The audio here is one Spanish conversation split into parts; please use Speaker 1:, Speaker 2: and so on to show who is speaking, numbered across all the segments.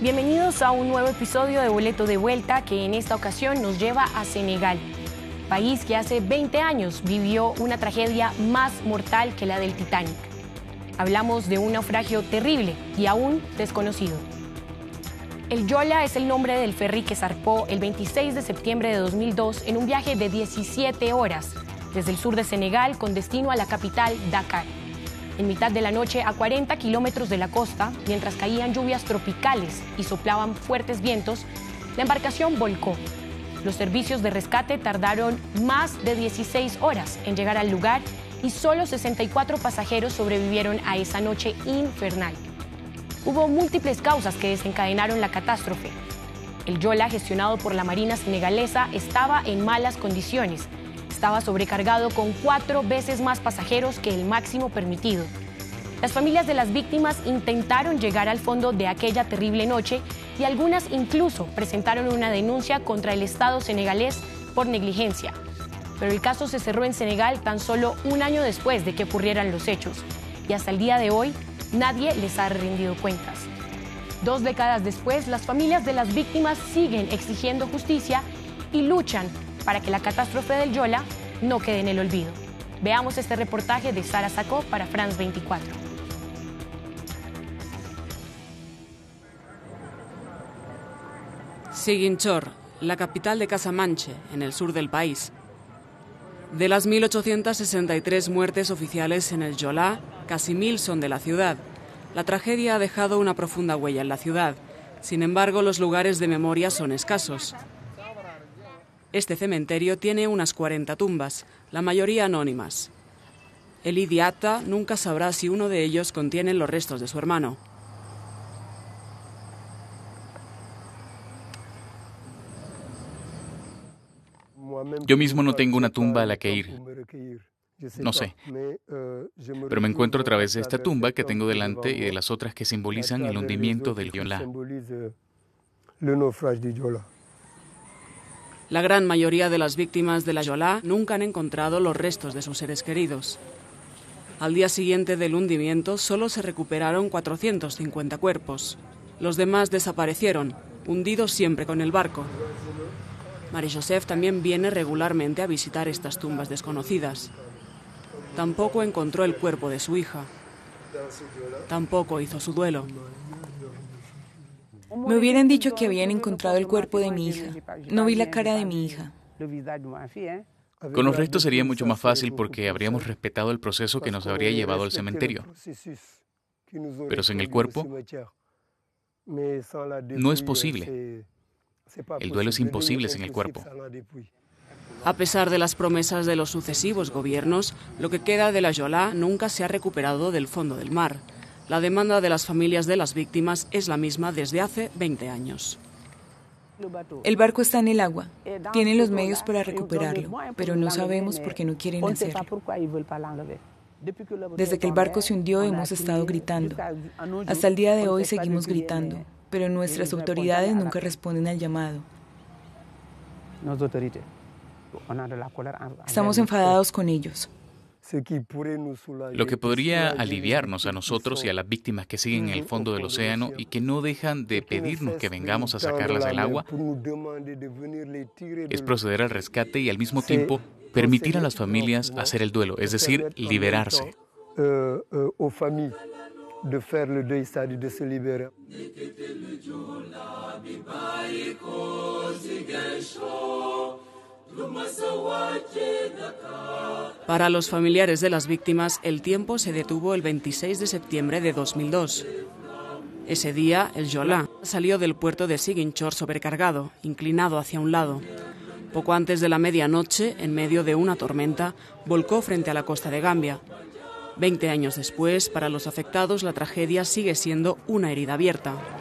Speaker 1: Bienvenidos a un nuevo episodio de Boleto de Vuelta que en esta ocasión nos lleva a Senegal, país que hace 20 años vivió una tragedia más mortal que la del Titanic. Hablamos de un naufragio terrible y aún desconocido. El Yola es el nombre del ferry que zarpó el 26 de septiembre de 2002 en un viaje de 17 horas desde el sur de Senegal con destino a la capital Dakar. En mitad de la noche, a 40 kilómetros de la costa, mientras caían lluvias tropicales y soplaban fuertes vientos, la embarcación volcó. Los servicios de rescate tardaron más de 16 horas en llegar al lugar y solo 64 pasajeros sobrevivieron a esa noche infernal. Hubo múltiples causas que desencadenaron la catástrofe. El Yola, gestionado por la Marina senegalesa, estaba en malas condiciones estaba sobrecargado con cuatro veces más pasajeros que el máximo permitido. Las familias de las víctimas intentaron llegar al fondo de aquella terrible noche y algunas incluso presentaron una denuncia contra el Estado senegalés por negligencia. Pero el caso se cerró en Senegal tan solo un año después de que ocurrieran los hechos y hasta el día de hoy nadie les ha rendido cuentas. Dos décadas después, las familias de las víctimas siguen exigiendo justicia y luchan para que la catástrofe del Yola no quede en el olvido. Veamos este reportaje de Sara Sacó para France 24.
Speaker 2: Siguinchor, la capital de Casamanche, en el sur del país. De las 1.863 muertes oficiales en el Yola, casi mil son de la ciudad. La tragedia ha dejado una profunda huella en la ciudad. Sin embargo, los lugares de memoria son escasos. Este cementerio tiene unas 40 tumbas, la mayoría anónimas. El idiota nunca sabrá si uno de ellos contiene los restos de su hermano.
Speaker 3: Yo mismo no tengo una tumba a la que ir. No sé. Pero me encuentro a través de esta tumba que tengo delante y de las otras que simbolizan el hundimiento del Yola.
Speaker 2: La gran mayoría de las víctimas de la Yola nunca han encontrado los restos de sus seres queridos. Al día siguiente del hundimiento solo se recuperaron 450 cuerpos. Los demás desaparecieron, hundidos siempre con el barco. Marie-Joseph también viene regularmente a visitar estas tumbas desconocidas. Tampoco encontró el cuerpo de su hija. Tampoco hizo su duelo.
Speaker 4: Me hubieran dicho que habían encontrado el cuerpo de mi hija. No vi la cara de mi hija.
Speaker 3: Con los restos sería mucho más fácil porque habríamos respetado el proceso que nos habría llevado al cementerio. Pero sin el cuerpo, no es posible. El duelo es imposible sin el cuerpo.
Speaker 2: A pesar de las promesas de los sucesivos gobiernos, lo que queda de la Yola nunca se ha recuperado del fondo del mar. La demanda de las familias de las víctimas es la misma desde hace 20 años.
Speaker 4: El barco está en el agua. Tienen los medios para recuperarlo, pero no sabemos por qué no quieren hacerlo. Desde que el barco se hundió hemos estado gritando. Hasta el día de hoy seguimos gritando, pero nuestras autoridades nunca responden al llamado. Estamos enfadados con ellos.
Speaker 3: Lo que podría aliviarnos a nosotros y a las víctimas que siguen en el fondo del océano y que no dejan de pedirnos que vengamos a sacarlas del agua es proceder al rescate y al mismo tiempo permitir a las familias hacer el duelo, es decir, liberarse.
Speaker 2: Para los familiares de las víctimas, el tiempo se detuvo el 26 de septiembre de 2002. Ese día, el Yola salió del puerto de Siguinchor sobrecargado, inclinado hacia un lado. Poco antes de la medianoche, en medio de una tormenta, volcó frente a la costa de Gambia. Veinte años después, para los afectados, la tragedia sigue siendo una herida abierta.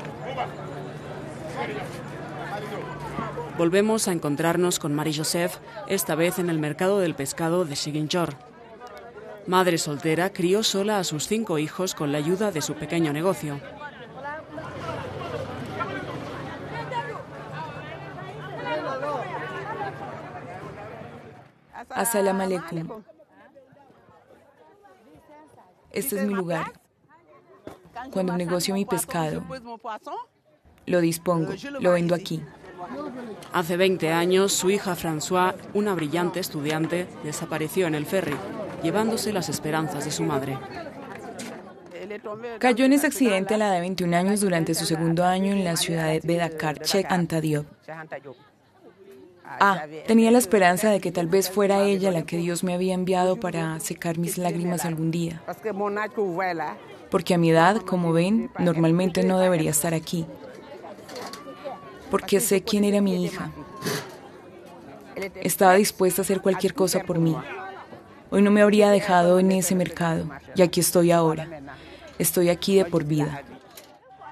Speaker 2: Volvemos a encontrarnos con Mari Joseph, esta vez en el mercado del pescado de Siguinchor. Madre soltera, crió sola a sus cinco hijos con la ayuda de su pequeño negocio.
Speaker 4: Asalamu alaikum. Este es mi lugar. Cuando negocio mi pescado, lo dispongo, lo vendo aquí.
Speaker 2: Hace 20 años, su hija François, una brillante estudiante, desapareció en el ferry, llevándose las esperanzas de su madre.
Speaker 4: Cayó en ese accidente a la edad de 21 años durante su segundo año en la ciudad de Dakar, Che Antadiop. Ah, tenía la esperanza de que tal vez fuera ella la que Dios me había enviado para secar mis lágrimas algún día. Porque a mi edad, como ven, normalmente no debería estar aquí. Porque sé quién era mi hija. Estaba dispuesta a hacer cualquier cosa por mí. Hoy no me habría dejado en ese mercado, y aquí estoy ahora. Estoy aquí de por vida.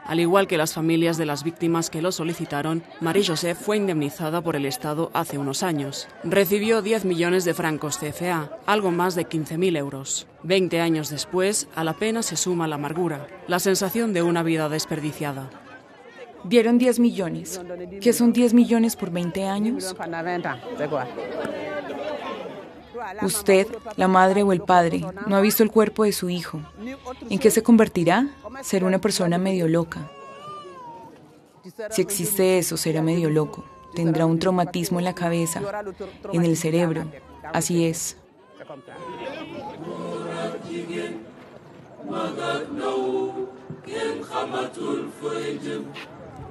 Speaker 2: Al igual que las familias de las víctimas que lo solicitaron, Marie-Joseph fue indemnizada por el Estado hace unos años. Recibió 10 millones de francos CFA, algo más de 15.000 euros. Veinte años después, a la pena se suma la amargura, la sensación de una vida desperdiciada.
Speaker 4: Dieron 10 millones. ¿Qué son 10 millones por 20 años? Usted, la madre o el padre, no ha visto el cuerpo de su hijo. ¿En qué se convertirá? Ser una persona medio loca. Si existe eso, será medio loco. Tendrá un traumatismo en la cabeza, en el cerebro. Así es.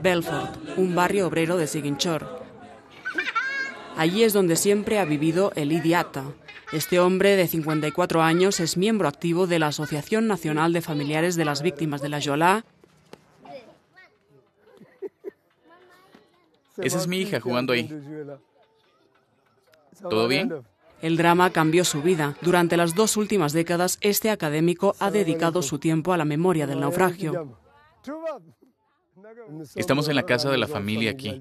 Speaker 2: Belfort, un barrio obrero de Ziguinchor. Allí es donde siempre ha vivido el Idiata. Este hombre de 54 años es miembro activo de la Asociación Nacional de Familiares de las Víctimas de la Yola.
Speaker 3: Esa es mi hija jugando ahí. ¿Todo bien?
Speaker 2: El drama cambió su vida. Durante las dos últimas décadas, este académico ha dedicado su tiempo a la memoria del naufragio.
Speaker 3: Estamos en la casa de la familia aquí.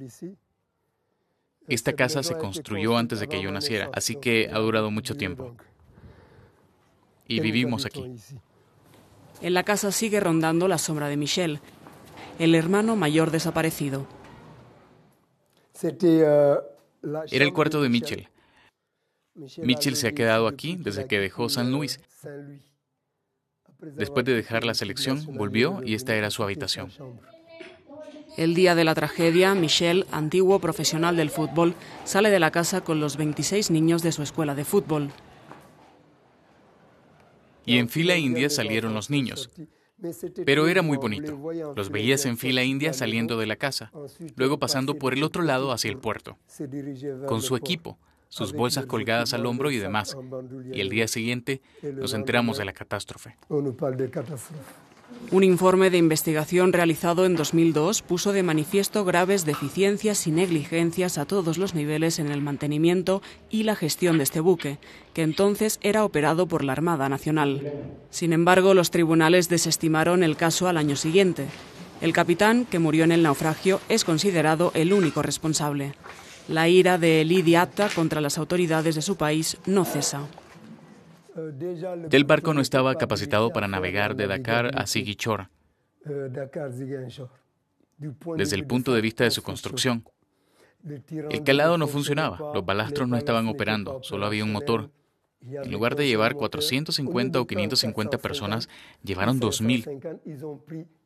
Speaker 3: Esta casa se construyó antes de que yo naciera, así que ha durado mucho tiempo. Y vivimos aquí.
Speaker 2: En la casa sigue rondando la sombra de Michel, el hermano mayor desaparecido.
Speaker 3: Era el cuarto de Michel. Michel se ha quedado aquí desde que dejó San Luis. Después de dejar la selección, volvió y esta era su habitación.
Speaker 2: El día de la tragedia, Michel, antiguo profesional del fútbol, sale de la casa con los 26 niños de su escuela de fútbol.
Speaker 3: Y en fila india salieron los niños. Pero era muy bonito. Los veías en fila india saliendo de la casa, luego pasando por el otro lado hacia el puerto, con su equipo, sus bolsas colgadas al hombro y demás. Y el día siguiente nos enteramos de la catástrofe.
Speaker 2: Un informe de investigación realizado en 2002 puso de manifiesto graves deficiencias y negligencias a todos los niveles en el mantenimiento y la gestión de este buque, que entonces era operado por la Armada Nacional. Sin embargo, los tribunales desestimaron el caso al año siguiente. El capitán, que murió en el naufragio, es considerado el único responsable. La ira de Lidia Atta contra las autoridades de su país no cesa.
Speaker 3: El barco no estaba capacitado para navegar de Dakar a Ziguinchor desde el punto de vista de su construcción. El calado no funcionaba, los balastros no estaban operando, solo había un motor. En lugar de llevar 450 o 550 personas, llevaron 2.000.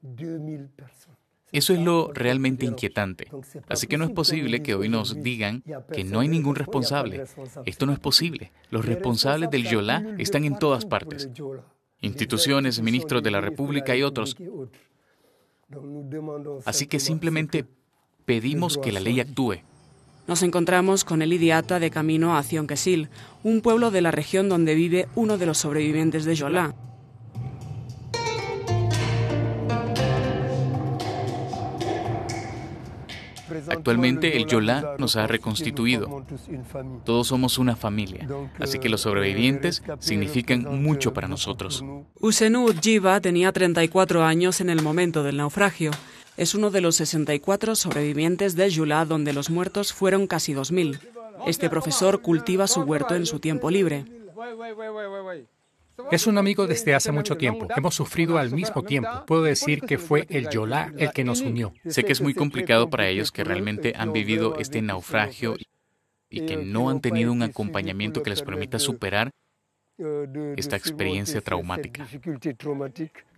Speaker 3: Eso es lo realmente inquietante. Así que no es posible que hoy nos digan que no hay ningún responsable. Esto no es posible. Los responsables del Yola están en todas partes. Instituciones, ministros de la República y otros. Así que simplemente pedimos que la ley actúe.
Speaker 2: Nos encontramos con el idiota de camino a Cionquesil, un pueblo de la región donde vive uno de los sobrevivientes de Yola.
Speaker 3: Actualmente el Yola nos ha reconstituido. Todos somos una familia, así que los sobrevivientes significan mucho para nosotros.
Speaker 2: Usenu Jiva tenía 34 años en el momento del naufragio. Es uno de los 64 sobrevivientes de Yola donde los muertos fueron casi 2.000. Este profesor cultiva su huerto en su tiempo libre.
Speaker 5: Es un amigo desde hace mucho tiempo. Hemos sufrido al mismo tiempo. Puedo decir que fue el Yola el que nos unió.
Speaker 3: Sé que es muy complicado para ellos que realmente han vivido este naufragio y que no han tenido un acompañamiento que les permita superar esta experiencia traumática.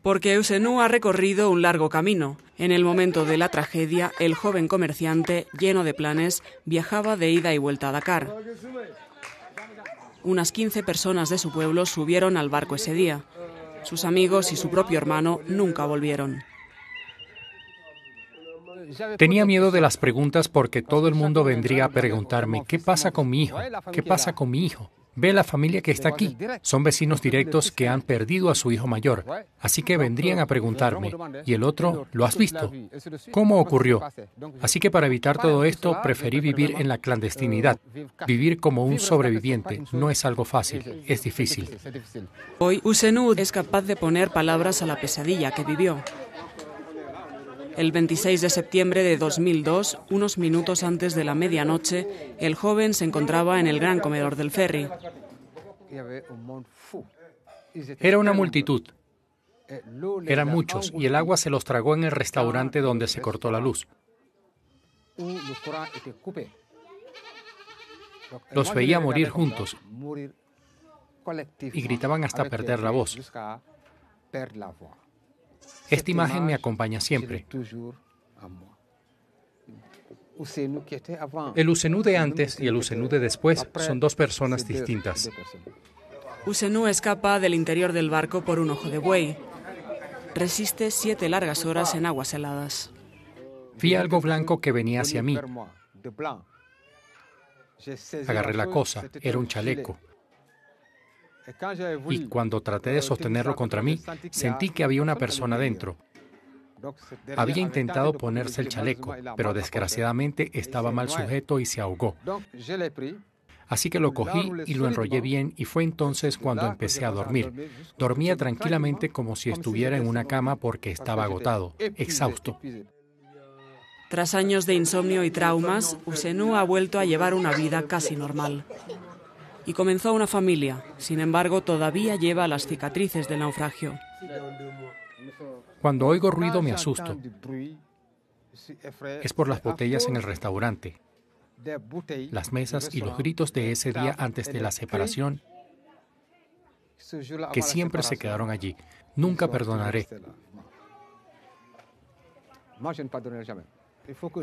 Speaker 2: Porque Eusenu ha recorrido un largo camino. En el momento de la tragedia, el joven comerciante, lleno de planes, viajaba de ida y vuelta a Dakar. Unas 15 personas de su pueblo subieron al barco ese día. Sus amigos y su propio hermano nunca volvieron.
Speaker 5: Tenía miedo de las preguntas porque todo el mundo vendría a preguntarme, ¿qué pasa con mi hijo? ¿Qué pasa con mi hijo? Ve la familia que está aquí. Son vecinos directos que han perdido a su hijo mayor. Así que vendrían a preguntarme, ¿y el otro lo has visto? ¿Cómo ocurrió? Así que para evitar todo esto, preferí vivir en la clandestinidad. Vivir como un sobreviviente no es algo fácil, es difícil.
Speaker 2: Hoy Usenu es capaz de poner palabras a la pesadilla que vivió. El 26 de septiembre de 2002, unos minutos antes de la medianoche, el joven se encontraba en el gran comedor del ferry.
Speaker 5: Era una multitud. Eran muchos y el agua se los tragó en el restaurante donde se cortó la luz. Los veía morir juntos y gritaban hasta perder la voz. Esta imagen me acompaña siempre. El Usenú de antes y el Usenú de después son dos personas distintas.
Speaker 2: Usenú escapa del interior del barco por un ojo de buey. Resiste siete largas horas en aguas heladas.
Speaker 5: Vi algo blanco que venía hacia mí. Agarré la cosa, era un chaleco. Y cuando traté de sostenerlo contra mí, sentí que había una persona dentro. Había intentado ponerse el chaleco, pero desgraciadamente estaba mal sujeto y se ahogó. Así que lo cogí y lo enrollé bien y fue entonces cuando empecé a dormir. Dormía tranquilamente como si estuviera en una cama porque estaba agotado, exhausto.
Speaker 2: Tras años de insomnio y traumas, Usenu ha vuelto a llevar una vida casi normal y comenzó una familia. Sin embargo, todavía lleva las cicatrices del naufragio.
Speaker 5: Cuando oigo ruido me asusto. Es por las botellas en el restaurante, las mesas y los gritos de ese día antes de la separación que siempre se quedaron allí. Nunca perdonaré.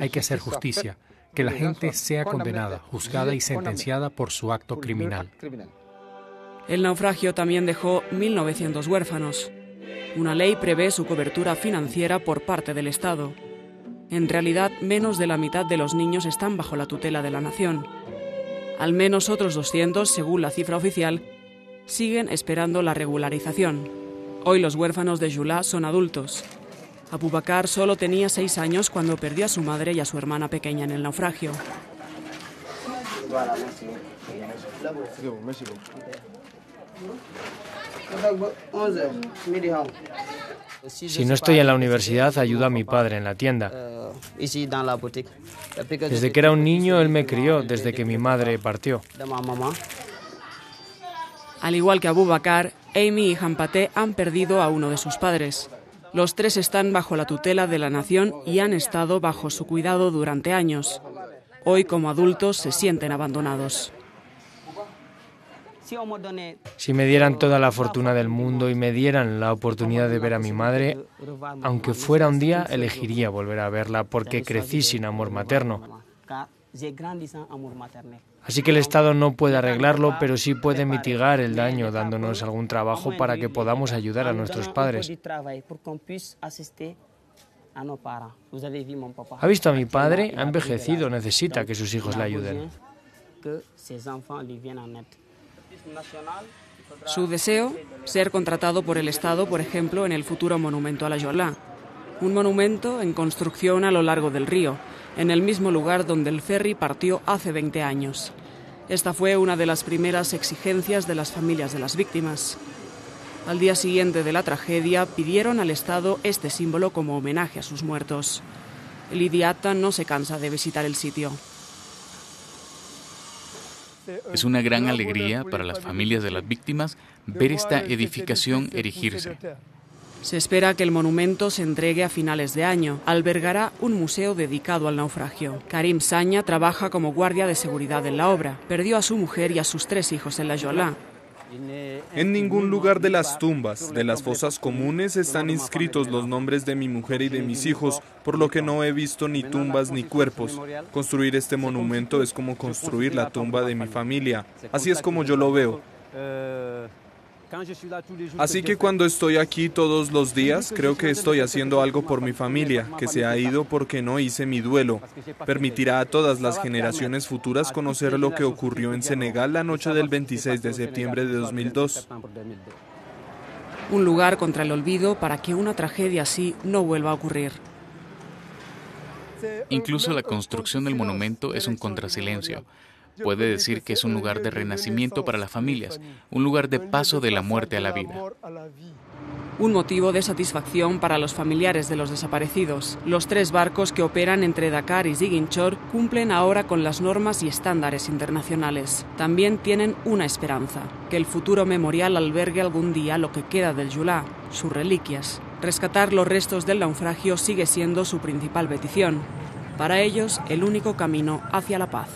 Speaker 5: Hay que hacer justicia que la gente sea condenada, juzgada y sentenciada por su acto criminal.
Speaker 2: El naufragio también dejó 1.900 huérfanos. Una ley prevé su cobertura financiera por parte del Estado. En realidad, menos de la mitad de los niños están bajo la tutela de la nación. Al menos otros 200, según la cifra oficial, siguen esperando la regularización. Hoy los huérfanos de Yulá son adultos. Abubakar solo tenía seis años cuando perdió a su madre y a su hermana pequeña en el naufragio.
Speaker 6: Si no estoy en la universidad, ayudo a mi padre en la tienda. Desde que era un niño, él me crió, desde que mi madre partió.
Speaker 2: Al igual que Abubakar, Amy y Hampate han perdido a uno de sus padres. Los tres están bajo la tutela de la nación y han estado bajo su cuidado durante años. Hoy, como adultos, se sienten abandonados.
Speaker 6: Si me dieran toda la fortuna del mundo y me dieran la oportunidad de ver a mi madre, aunque fuera un día, elegiría volver a verla porque crecí sin amor materno. Así que el Estado no puede arreglarlo, pero sí puede mitigar el daño dándonos algún trabajo para que podamos ayudar a nuestros padres. ¿Ha visto a mi padre? Ha envejecido, necesita que sus hijos le ayuden.
Speaker 2: Su deseo, ser contratado por el Estado, por ejemplo, en el futuro monumento a la Yolá. Un monumento en construcción a lo largo del río, en el mismo lugar donde el ferry partió hace 20 años. Esta fue una de las primeras exigencias de las familias de las víctimas. Al día siguiente de la tragedia pidieron al Estado este símbolo como homenaje a sus muertos. El idiata no se cansa de visitar el sitio.
Speaker 3: Es una gran alegría para las familias de las víctimas ver esta edificación erigirse.
Speaker 2: Se espera que el monumento se entregue a finales de año. Albergará un museo dedicado al naufragio. Karim Saña trabaja como guardia de seguridad en la obra. Perdió a su mujer y a sus tres hijos en la Yola.
Speaker 7: En ningún lugar de las tumbas, de las fosas comunes, están inscritos los nombres de mi mujer y de mis hijos, por lo que no he visto ni tumbas ni cuerpos. Construir este monumento es como construir la tumba de mi familia. Así es como yo lo veo. Así que cuando estoy aquí todos los días, creo que estoy haciendo algo por mi familia, que se ha ido porque no hice mi duelo. Permitirá a todas las generaciones futuras conocer lo que ocurrió en Senegal la noche del 26 de septiembre de 2002.
Speaker 2: Un lugar contra el olvido para que una tragedia así no vuelva a ocurrir.
Speaker 3: Incluso la construcción del monumento es un contrasilencio puede decir que es un lugar de renacimiento para las familias, un lugar de paso de la muerte a la vida.
Speaker 2: Un motivo de satisfacción para los familiares de los desaparecidos. Los tres barcos que operan entre Dakar y Ziguinchor cumplen ahora con las normas y estándares internacionales. También tienen una esperanza, que el futuro memorial albergue algún día lo que queda del Yulá, sus reliquias. Rescatar los restos del naufragio sigue siendo su principal petición. Para ellos, el único camino hacia la paz.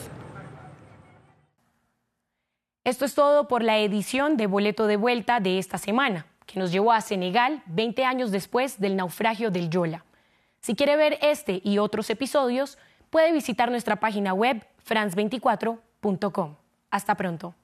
Speaker 1: Esto es todo por la edición de Boleto de Vuelta de esta semana, que nos llevó a Senegal 20 años después del naufragio del Yola. Si quiere ver este y otros episodios, puede visitar nuestra página web france24.com. Hasta pronto.